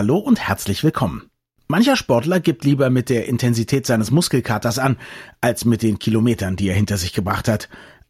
Hallo und herzlich willkommen. Mancher Sportler gibt lieber mit der Intensität seines Muskelkaters an, als mit den Kilometern, die er hinter sich gebracht hat.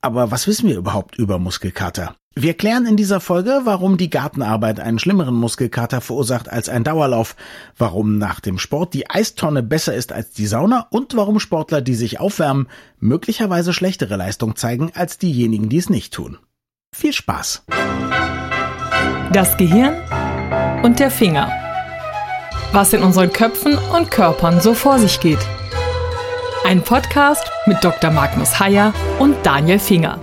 Aber was wissen wir überhaupt über Muskelkater? Wir klären in dieser Folge, warum die Gartenarbeit einen schlimmeren Muskelkater verursacht als ein Dauerlauf, warum nach dem Sport die Eistonne besser ist als die Sauna und warum Sportler, die sich aufwärmen, möglicherweise schlechtere Leistung zeigen als diejenigen, die es nicht tun. Viel Spaß! Das Gehirn und der Finger. Was in unseren Köpfen und Körpern so vor sich geht. Ein Podcast mit Dr. Magnus Heyer und Daniel Finger.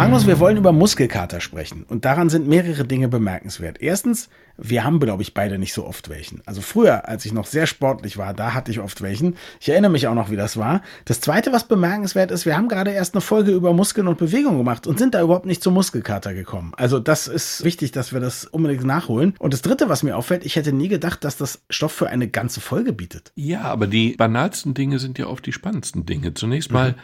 Magnus, wir wollen über Muskelkater sprechen. Und daran sind mehrere Dinge bemerkenswert. Erstens, wir haben, glaube ich, beide nicht so oft welchen. Also früher, als ich noch sehr sportlich war, da hatte ich oft welchen. Ich erinnere mich auch noch, wie das war. Das zweite, was bemerkenswert ist, wir haben gerade erst eine Folge über Muskeln und Bewegung gemacht und sind da überhaupt nicht zum Muskelkater gekommen. Also das ist wichtig, dass wir das unbedingt nachholen. Und das dritte, was mir auffällt, ich hätte nie gedacht, dass das Stoff für eine ganze Folge bietet. Ja, aber die banalsten Dinge sind ja oft die spannendsten Dinge. Zunächst mal, mhm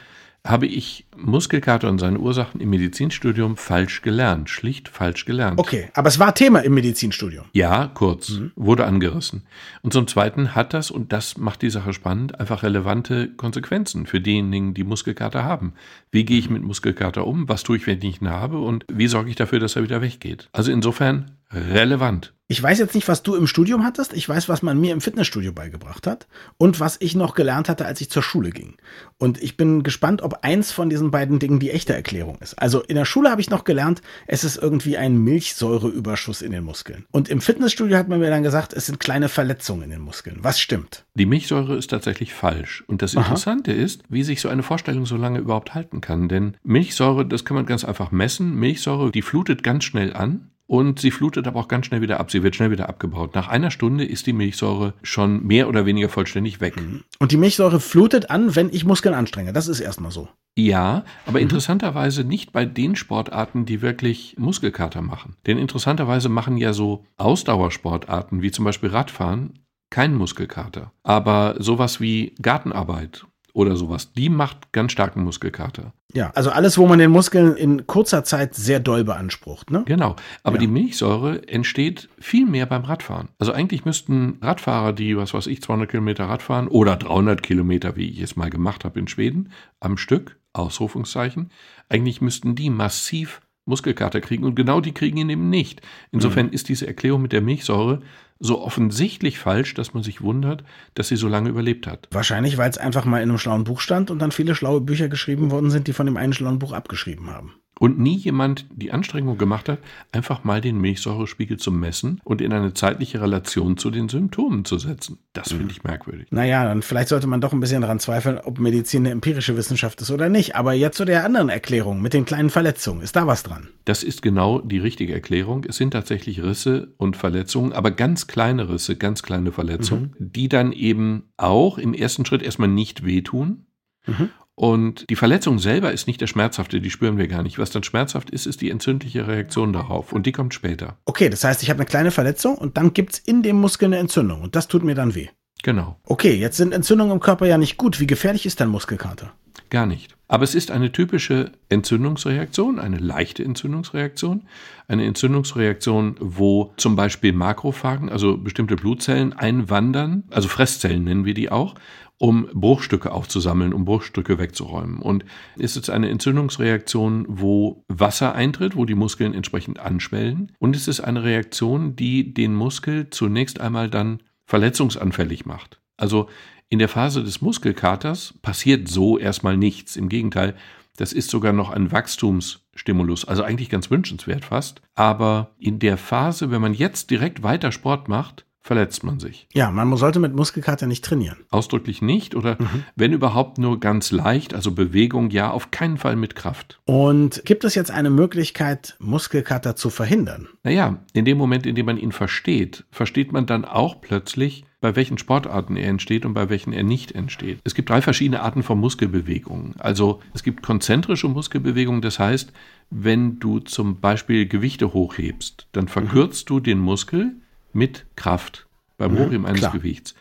habe ich Muskelkater und seine Ursachen im Medizinstudium falsch gelernt, schlicht falsch gelernt. Okay, aber es war Thema im Medizinstudium. Ja, kurz, mhm. wurde angerissen. Und zum Zweiten hat das, und das macht die Sache spannend, einfach relevante Konsequenzen für diejenigen, die Muskelkater haben. Wie gehe ich mit Muskelkater um? Was tue ich, wenn ich ihn habe? Und wie sorge ich dafür, dass er wieder weggeht? Also insofern relevant. Ich weiß jetzt nicht, was du im Studium hattest. Ich weiß, was man mir im Fitnessstudio beigebracht hat und was ich noch gelernt hatte, als ich zur Schule ging. Und ich bin gespannt, ob eins von diesen beiden Dingen die echte Erklärung ist. Also in der Schule habe ich noch gelernt, es ist irgendwie ein Milchsäureüberschuss in den Muskeln. Und im Fitnessstudio hat man mir dann gesagt, es sind kleine Verletzungen in den Muskeln. Was stimmt? Die Milchsäure ist tatsächlich falsch. Und das Interessante Aha. ist, wie sich so eine Vorstellung so lange überhaupt halten kann. Denn Milchsäure, das kann man ganz einfach messen. Milchsäure, die flutet ganz schnell an und sie flutet aber auch ganz schnell wieder ab. Sie wird schnell wieder abgebaut. Nach einer Stunde ist die Milchsäure schon mehr oder weniger vollständig weg. Und die Milchsäure flutet an, wenn ich Muskeln anstrenge. Das ist erstmal so. Ja, aber mhm. interessanterweise nicht bei den Sportarten, die wirklich Muskelkater machen. Denn interessanterweise machen ja so Ausdauersportarten wie zum Beispiel Radfahren keinen Muskelkater. Aber sowas wie Gartenarbeit oder sowas, die macht ganz starken Muskelkater. Ja, also alles, wo man den Muskeln in kurzer Zeit sehr doll beansprucht, ne? Genau. Aber ja. die Milchsäure entsteht viel mehr beim Radfahren. Also eigentlich müssten Radfahrer, die, was weiß ich, 200 Kilometer Radfahren oder 300 Kilometer, wie ich es mal gemacht habe in Schweden, am Stück, Ausrufungszeichen, eigentlich müssten die massiv Muskelkater kriegen und genau die kriegen ihn eben nicht. Insofern mhm. ist diese Erklärung mit der Milchsäure so offensichtlich falsch, dass man sich wundert, dass sie so lange überlebt hat. Wahrscheinlich, weil es einfach mal in einem schlauen Buch stand und dann viele schlaue Bücher geschrieben worden sind, die von dem einen schlauen Buch abgeschrieben haben und nie jemand die Anstrengung gemacht hat, einfach mal den Milchsäurespiegel zu messen und in eine zeitliche Relation zu den Symptomen zu setzen. Das finde ich merkwürdig. Naja, dann vielleicht sollte man doch ein bisschen daran zweifeln, ob Medizin eine empirische Wissenschaft ist oder nicht. Aber jetzt zu der anderen Erklärung mit den kleinen Verletzungen. Ist da was dran? Das ist genau die richtige Erklärung. Es sind tatsächlich Risse und Verletzungen, aber ganz kleine Risse, ganz kleine Verletzungen, mhm. die dann eben auch im ersten Schritt erstmal nicht wehtun. Mhm. Und die Verletzung selber ist nicht der schmerzhafte, die spüren wir gar nicht. Was dann schmerzhaft ist, ist die entzündliche Reaktion darauf und die kommt später. Okay, das heißt, ich habe eine kleine Verletzung und dann gibt es in dem Muskel eine Entzündung und das tut mir dann weh. Genau. Okay, jetzt sind Entzündungen im Körper ja nicht gut. Wie gefährlich ist dein Muskelkater? Gar nicht. Aber es ist eine typische Entzündungsreaktion, eine leichte Entzündungsreaktion. Eine Entzündungsreaktion, wo zum Beispiel Makrophagen, also bestimmte Blutzellen, einwandern, also Fresszellen nennen wir die auch, um Bruchstücke aufzusammeln, um Bruchstücke wegzuräumen. Und es ist eine Entzündungsreaktion, wo Wasser eintritt, wo die Muskeln entsprechend anschwellen. Und es ist eine Reaktion, die den Muskel zunächst einmal dann verletzungsanfällig macht. Also in der Phase des Muskelkaters passiert so erstmal nichts. Im Gegenteil, das ist sogar noch ein Wachstumsstimulus, also eigentlich ganz wünschenswert fast. Aber in der Phase, wenn man jetzt direkt weiter Sport macht, verletzt man sich. Ja, man sollte mit Muskelkater nicht trainieren. Ausdrücklich nicht oder mhm. wenn überhaupt nur ganz leicht, also Bewegung ja, auf keinen Fall mit Kraft. Und gibt es jetzt eine Möglichkeit, Muskelkater zu verhindern? Naja, in dem Moment, in dem man ihn versteht, versteht man dann auch plötzlich, bei welchen Sportarten er entsteht und bei welchen er nicht entsteht. Es gibt drei verschiedene Arten von Muskelbewegungen. Also es gibt konzentrische Muskelbewegungen, das heißt, wenn du zum Beispiel Gewichte hochhebst, dann verkürzt mhm. du den Muskel mit Kraft beim mhm, Hochheben eines klar. Gewichts.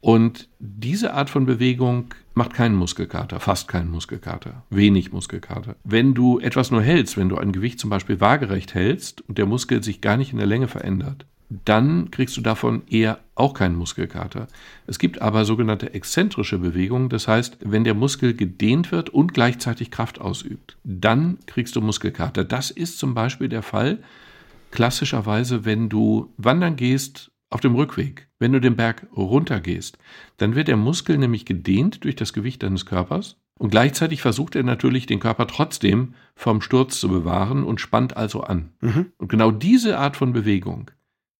Und diese Art von Bewegung macht keinen Muskelkater, fast keinen Muskelkater, wenig Muskelkater. Wenn du etwas nur hältst, wenn du ein Gewicht zum Beispiel waagerecht hältst und der Muskel sich gar nicht in der Länge verändert, dann kriegst du davon eher auch keinen Muskelkater. Es gibt aber sogenannte exzentrische Bewegungen, das heißt, wenn der Muskel gedehnt wird und gleichzeitig Kraft ausübt, dann kriegst du Muskelkater. Das ist zum Beispiel der Fall klassischerweise, wenn du wandern gehst auf dem Rückweg, wenn du den Berg runtergehst, dann wird der Muskel nämlich gedehnt durch das Gewicht deines Körpers und gleichzeitig versucht er natürlich, den Körper trotzdem vom Sturz zu bewahren und spannt also an. Mhm. Und genau diese Art von Bewegung,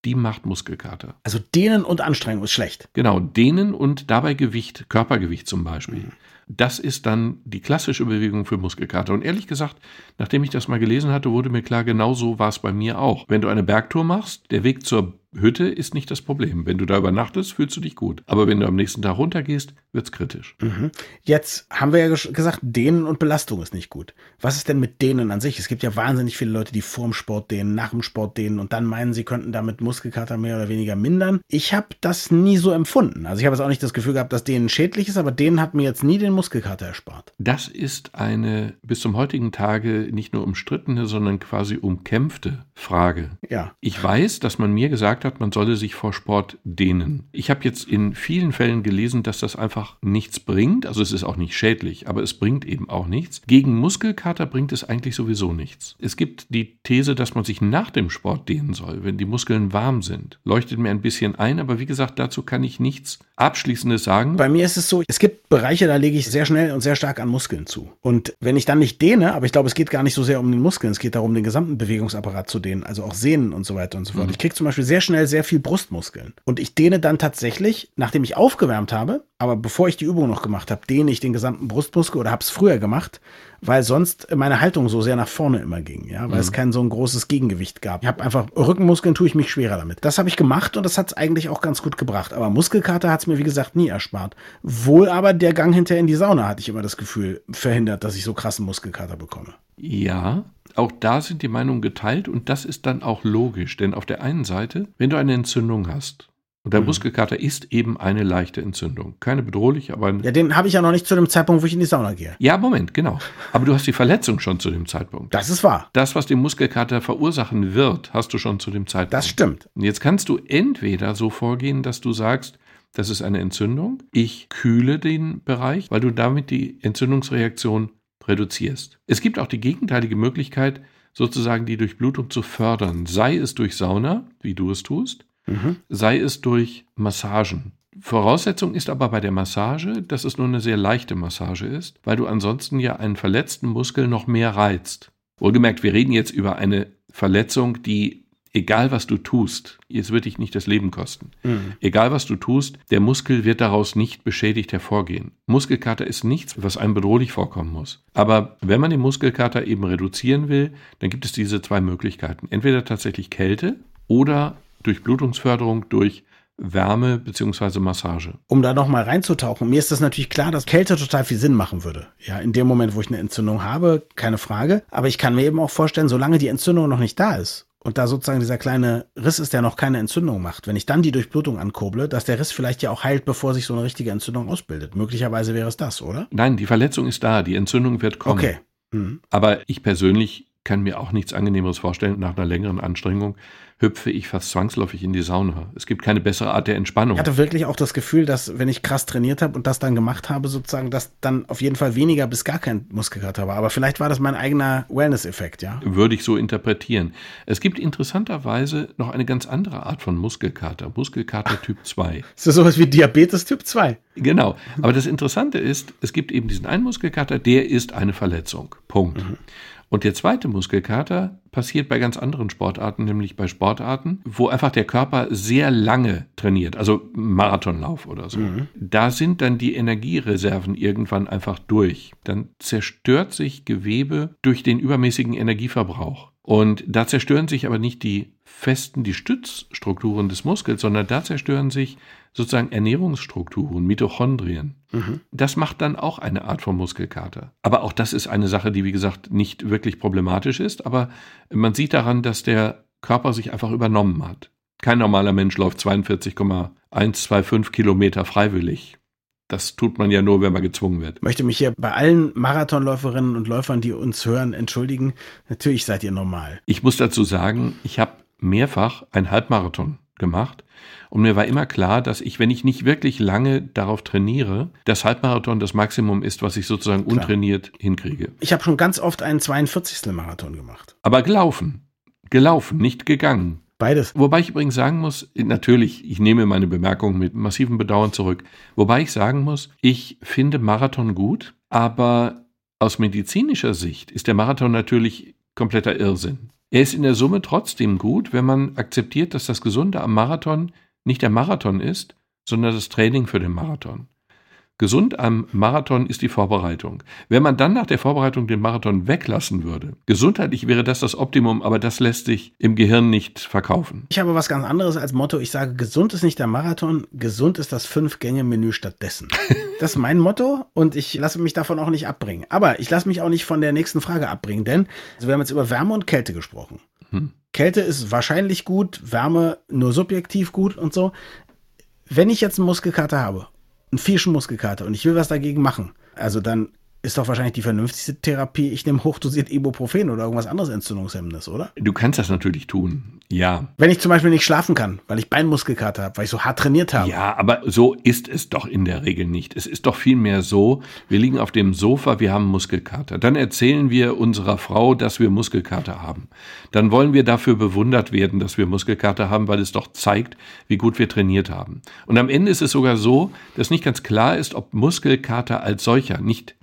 die macht Muskelkater. Also Dehnen und Anstrengung ist schlecht. Genau, Dehnen und dabei Gewicht, Körpergewicht zum Beispiel. Mhm. Das ist dann die klassische Bewegung für Muskelkater. Und ehrlich gesagt, nachdem ich das mal gelesen hatte, wurde mir klar, genau so war es bei mir auch. Wenn du eine Bergtour machst, der Weg zur Hütte ist nicht das Problem. Wenn du da übernachtest, fühlst du dich gut. Aber wenn du am nächsten Tag runtergehst, wird's kritisch. Mhm. Jetzt haben wir ja gesagt, Dehnen und Belastung ist nicht gut. Was ist denn mit Dehnen an sich? Es gibt ja wahnsinnig viele Leute, die vorm Sport dehnen, nach dem Sport dehnen und dann meinen, sie könnten damit Muskelkater mehr oder weniger mindern. Ich habe das nie so empfunden. Also ich habe jetzt auch nicht das Gefühl gehabt, dass Dehnen schädlich ist, aber Dehnen hat mir jetzt nie den Muskelkater erspart. Das ist eine bis zum heutigen Tage nicht nur umstrittene, sondern quasi umkämpfte Frage. Ja. Ich weiß, dass man mir gesagt gesagt hat, man solle sich vor Sport dehnen. Ich habe jetzt in vielen Fällen gelesen, dass das einfach nichts bringt. Also es ist auch nicht schädlich, aber es bringt eben auch nichts. Gegen Muskelkater bringt es eigentlich sowieso nichts. Es gibt die These, dass man sich nach dem Sport dehnen soll, wenn die Muskeln warm sind. Leuchtet mir ein bisschen ein, aber wie gesagt, dazu kann ich nichts Abschließendes sagen. Bei mir ist es so, es gibt Bereiche, da lege ich sehr schnell und sehr stark an Muskeln zu. Und wenn ich dann nicht dehne, aber ich glaube, es geht gar nicht so sehr um den Muskeln, es geht darum, den gesamten Bewegungsapparat zu dehnen, also auch Sehnen und so weiter und so fort. Mhm. Ich kriege zum Beispiel sehr schnell schnell sehr viel Brustmuskeln. Und ich dehne dann tatsächlich, nachdem ich aufgewärmt habe, aber bevor ich die Übung noch gemacht habe, dehne ich den gesamten Brustmuskel oder habe es früher gemacht, weil sonst meine Haltung so sehr nach vorne immer ging, ja, weil mhm. es kein so ein großes Gegengewicht gab. Ich habe einfach Rückenmuskeln tue ich mich schwerer damit. Das habe ich gemacht und das hat es eigentlich auch ganz gut gebracht. Aber Muskelkater hat es mir wie gesagt nie erspart. Wohl aber der Gang hinterher in die Sauna hatte ich immer das Gefühl verhindert, dass ich so krassen Muskelkater bekomme. Ja, auch da sind die Meinungen geteilt und das ist dann auch logisch, denn auf der einen Seite, wenn du eine Entzündung hast, und der mhm. Muskelkater ist eben eine leichte Entzündung. Keine bedrohliche, aber. Ja, den habe ich ja noch nicht zu dem Zeitpunkt, wo ich in die Sauna gehe. Ja, Moment, genau. Aber du hast die Verletzung schon zu dem Zeitpunkt. Das ist wahr. Das, was den Muskelkater verursachen wird, hast du schon zu dem Zeitpunkt. Das stimmt. Und jetzt kannst du entweder so vorgehen, dass du sagst, das ist eine Entzündung. Ich kühle den Bereich, weil du damit die Entzündungsreaktion reduzierst. Es gibt auch die gegenteilige Möglichkeit, sozusagen die Durchblutung zu fördern, sei es durch Sauna, wie du es tust, mhm. sei es durch Massagen. Voraussetzung ist aber bei der Massage, dass es nur eine sehr leichte Massage ist, weil du ansonsten ja einen verletzten Muskel noch mehr reizt. Wohlgemerkt, wir reden jetzt über eine Verletzung, die egal was du tust, es wird dich nicht das Leben kosten. Mhm. Egal was du tust, der Muskel wird daraus nicht beschädigt hervorgehen. Muskelkater ist nichts, was einem bedrohlich vorkommen muss. Aber wenn man den Muskelkater eben reduzieren will, dann gibt es diese zwei Möglichkeiten. Entweder tatsächlich Kälte oder durch Blutungsförderung durch Wärme bzw. Massage. Um da nochmal reinzutauchen, mir ist das natürlich klar, dass Kälte total viel Sinn machen würde. Ja, in dem Moment, wo ich eine Entzündung habe, keine Frage. Aber ich kann mir eben auch vorstellen, solange die Entzündung noch nicht da ist und da sozusagen dieser kleine Riss ist, der noch keine Entzündung macht, wenn ich dann die Durchblutung ankurble, dass der Riss vielleicht ja auch heilt, bevor sich so eine richtige Entzündung ausbildet. Möglicherweise wäre es das, oder? Nein, die Verletzung ist da, die Entzündung wird kommen. Okay. Mhm. Aber ich persönlich kann mir auch nichts Angenehmeres vorstellen nach einer längeren Anstrengung, hüpfe ich fast zwangsläufig in die Sauna. Es gibt keine bessere Art der Entspannung. Ich hatte wirklich auch das Gefühl, dass wenn ich krass trainiert habe und das dann gemacht habe, sozusagen, dass dann auf jeden Fall weniger bis gar kein Muskelkater war. Aber vielleicht war das mein eigener Wellness-Effekt, ja? Würde ich so interpretieren. Es gibt interessanterweise noch eine ganz andere Art von Muskelkater. Muskelkater Typ 2. Ist das sowas wie Diabetes Typ 2? Genau. Aber das Interessante ist, es gibt eben diesen einen Muskelkater, der ist eine Verletzung. Punkt. Mhm. Und der zweite Muskelkater passiert bei ganz anderen Sportarten, nämlich bei Sportarten, wo einfach der Körper sehr lange trainiert, also Marathonlauf oder so. Mhm. Da sind dann die Energiereserven irgendwann einfach durch. Dann zerstört sich Gewebe durch den übermäßigen Energieverbrauch. Und da zerstören sich aber nicht die festen, die Stützstrukturen des Muskels, sondern da zerstören sich sozusagen Ernährungsstrukturen, Mitochondrien. Mhm. Das macht dann auch eine Art von Muskelkater. Aber auch das ist eine Sache, die, wie gesagt, nicht wirklich problematisch ist. Aber man sieht daran, dass der Körper sich einfach übernommen hat. Kein normaler Mensch läuft 42,125 Kilometer freiwillig. Das tut man ja nur, wenn man gezwungen wird. Ich möchte mich hier bei allen Marathonläuferinnen und Läufern, die uns hören, entschuldigen. Natürlich seid ihr normal. Ich muss dazu sagen, ich habe mehrfach ein Halbmarathon gemacht. Und mir war immer klar, dass ich, wenn ich nicht wirklich lange darauf trainiere, das Halbmarathon das Maximum ist, was ich sozusagen klar. untrainiert hinkriege. Ich habe schon ganz oft einen 42. Marathon gemacht. Aber gelaufen. Gelaufen, nicht gegangen. Beides. Wobei ich übrigens sagen muss, natürlich, ich nehme meine Bemerkung mit massivem Bedauern zurück. Wobei ich sagen muss, ich finde Marathon gut, aber aus medizinischer Sicht ist der Marathon natürlich kompletter Irrsinn. Er ist in der Summe trotzdem gut, wenn man akzeptiert, dass das Gesunde am Marathon nicht der Marathon ist, sondern das Training für den Marathon. Gesund am Marathon ist die Vorbereitung. Wenn man dann nach der Vorbereitung den Marathon weglassen würde, gesundheitlich wäre das das Optimum, aber das lässt sich im Gehirn nicht verkaufen. Ich habe was ganz anderes als Motto. Ich sage, gesund ist nicht der Marathon, gesund ist das Fünf-Gänge-Menü stattdessen. das ist mein Motto und ich lasse mich davon auch nicht abbringen. Aber ich lasse mich auch nicht von der nächsten Frage abbringen, denn also wir haben jetzt über Wärme und Kälte gesprochen. Hm. Kälte ist wahrscheinlich gut, Wärme nur subjektiv gut und so. Wenn ich jetzt einen Muskelkater habe einen fischen Muskelkater und ich will was dagegen machen, also dann ist doch wahrscheinlich die vernünftigste Therapie, ich nehme hochdosiert Ibuprofen oder irgendwas anderes Entzündungshemmendes, oder? Du kannst das natürlich tun, ja. Wenn ich zum Beispiel nicht schlafen kann, weil ich Beinmuskelkater habe, weil ich so hart trainiert habe. Ja, aber so ist es doch in der Regel nicht. Es ist doch vielmehr so, wir liegen auf dem Sofa, wir haben Muskelkater. Dann erzählen wir unserer Frau, dass wir Muskelkater haben. Dann wollen wir dafür bewundert werden, dass wir Muskelkater haben, weil es doch zeigt, wie gut wir trainiert haben. Und am Ende ist es sogar so, dass nicht ganz klar ist, ob Muskelkater als solcher nicht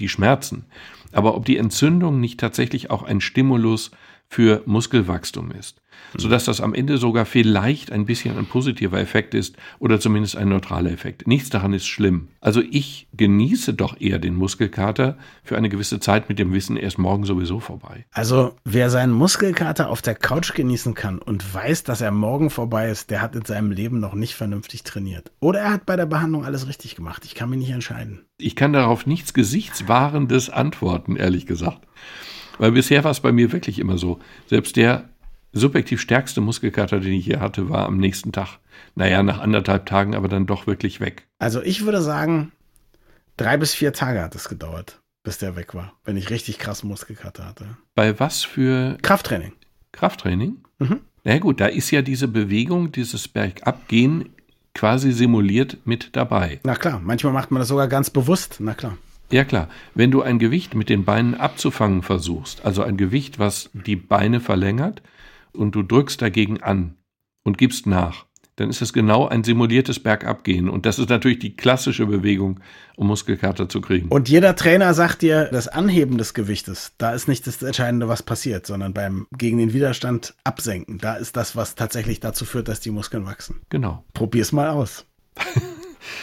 die Schmerzen. Aber ob die Entzündung nicht tatsächlich auch ein Stimulus für Muskelwachstum ist, sodass das am Ende sogar vielleicht ein bisschen ein positiver Effekt ist oder zumindest ein neutraler Effekt. Nichts daran ist schlimm. Also ich genieße doch eher den Muskelkater für eine gewisse Zeit mit dem Wissen, er ist morgen sowieso vorbei. Also wer seinen Muskelkater auf der Couch genießen kann und weiß, dass er morgen vorbei ist, der hat in seinem Leben noch nicht vernünftig trainiert. Oder er hat bei der Behandlung alles richtig gemacht. Ich kann mich nicht entscheiden. Ich kann darauf nichts Gesichtswahrendes antworten, ehrlich gesagt. Weil bisher war es bei mir wirklich immer so. Selbst der subjektiv stärkste Muskelkater, den ich hier hatte, war am nächsten Tag. Naja, nach anderthalb Tagen aber dann doch wirklich weg. Also ich würde sagen, drei bis vier Tage hat es gedauert, bis der weg war, wenn ich richtig krass Muskelkater hatte. Bei was für Krafttraining? Krafttraining? Mhm. Na gut, da ist ja diese Bewegung, dieses Bergabgehen quasi simuliert mit dabei. Na klar, manchmal macht man das sogar ganz bewusst, na klar. Ja klar, wenn du ein Gewicht mit den Beinen abzufangen versuchst, also ein Gewicht, was die Beine verlängert, und du drückst dagegen an und gibst nach, dann ist es genau ein simuliertes Bergabgehen. Und das ist natürlich die klassische Bewegung, um Muskelkater zu kriegen. Und jeder Trainer sagt dir, das Anheben des Gewichtes, da ist nicht das Entscheidende, was passiert, sondern beim gegen den Widerstand absenken. Da ist das, was tatsächlich dazu führt, dass die Muskeln wachsen. Genau. Probier's mal aus.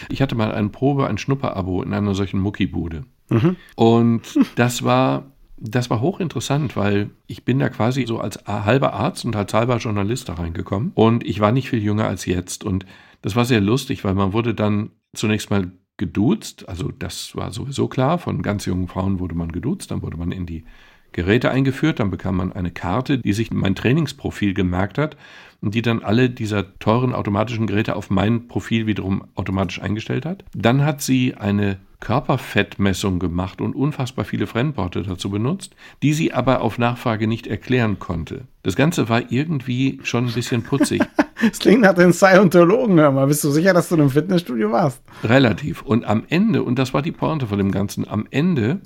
Ich hatte mal eine Probe, ein Schnupperabo in einer solchen Muckibude. Mhm. Und das war, das war hochinteressant, weil ich bin da quasi so als halber Arzt und als halber Journalist da reingekommen. Und ich war nicht viel jünger als jetzt. Und das war sehr lustig, weil man wurde dann zunächst mal geduzt. Also das war sowieso klar. Von ganz jungen Frauen wurde man geduzt. Dann wurde man in die Geräte eingeführt. Dann bekam man eine Karte, die sich mein Trainingsprofil gemerkt hat und die dann alle dieser teuren automatischen Geräte auf mein Profil wiederum automatisch eingestellt hat. Dann hat sie eine Körperfettmessung gemacht und unfassbar viele Fremdworte dazu benutzt, die sie aber auf Nachfrage nicht erklären konnte. Das Ganze war irgendwie schon ein bisschen putzig. Das klingt nach den Scientologen, hör mal. Bist du sicher, dass du in einem Fitnessstudio warst? Relativ. Und am Ende, und das war die Pointe von dem Ganzen, am Ende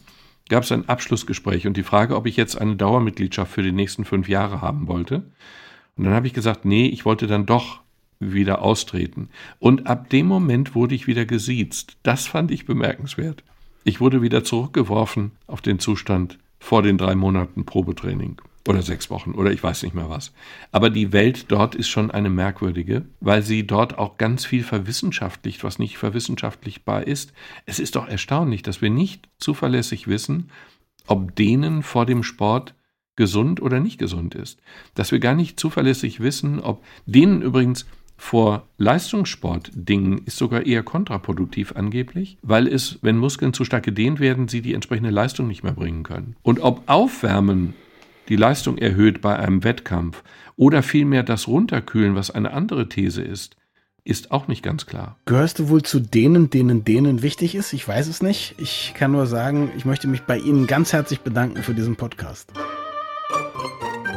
gab es ein Abschlussgespräch und die Frage, ob ich jetzt eine Dauermitgliedschaft für die nächsten fünf Jahre haben wollte. Und dann habe ich gesagt, nee, ich wollte dann doch wieder austreten. Und ab dem Moment wurde ich wieder gesiezt. Das fand ich bemerkenswert. Ich wurde wieder zurückgeworfen auf den Zustand vor den drei Monaten Probetraining oder sechs Wochen oder ich weiß nicht mehr was. Aber die Welt dort ist schon eine merkwürdige, weil sie dort auch ganz viel verwissenschaftlicht, was nicht verwissenschaftlichbar ist. Es ist doch erstaunlich, dass wir nicht zuverlässig wissen, ob denen vor dem Sport gesund oder nicht gesund ist. Dass wir gar nicht zuverlässig wissen, ob denen übrigens vor Leistungssportdingen ist sogar eher kontraproduktiv angeblich, weil es, wenn Muskeln zu stark gedehnt werden, sie die entsprechende Leistung nicht mehr bringen können. Und ob Aufwärmen die Leistung erhöht bei einem Wettkampf oder vielmehr das Runterkühlen, was eine andere These ist, ist auch nicht ganz klar. Gehörst du wohl zu denen, denen denen wichtig ist? Ich weiß es nicht. Ich kann nur sagen, ich möchte mich bei Ihnen ganz herzlich bedanken für diesen Podcast.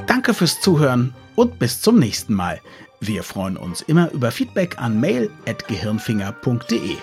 Danke fürs Zuhören und bis zum nächsten Mal. Wir freuen uns immer über Feedback an mail@gehirnfinger.de.